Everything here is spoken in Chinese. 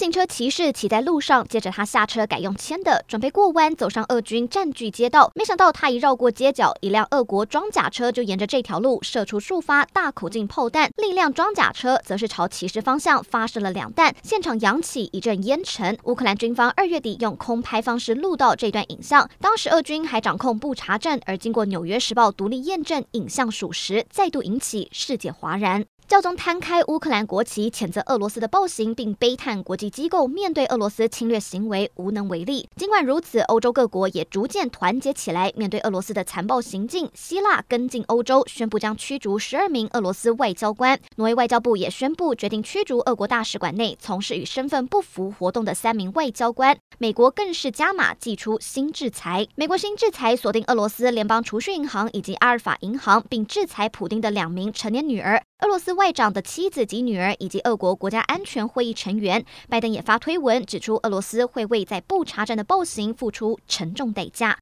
自行车骑士骑在路上，接着他下车改用牵的，准备过弯走上俄军占据街道。没想到他一绕过街角，一辆俄国装甲车就沿着这条路射出数发大口径炮弹，另一辆装甲车则是朝骑士方向发射了两弹，现场扬起一阵烟尘。乌克兰军方二月底用空拍方式录到这段影像，当时俄军还掌控布查镇，而经过《纽约时报》独立验证，影像属实，再度引起世界哗然。教宗摊开乌克兰国旗，谴责俄罗斯的暴行，并悲叹国际机构面对俄罗斯侵略行为无能为力。尽管如此，欧洲各国也逐渐团结起来，面对俄罗斯的残暴行径。希腊跟进欧洲，宣布将驱逐十二名俄罗斯外交官。挪威外交部也宣布决定驱逐俄国大使馆内从事与身份不符活动的三名外交官。美国更是加码祭出新制裁。美国新制裁锁定俄罗斯联邦储蓄银行以及阿尔法银行，并制裁普丁的两名成年女儿。俄罗斯外长的妻子及女儿，以及俄国国家安全会议成员，拜登也发推文指出，俄罗斯会为在布查站的暴行付出沉重代价。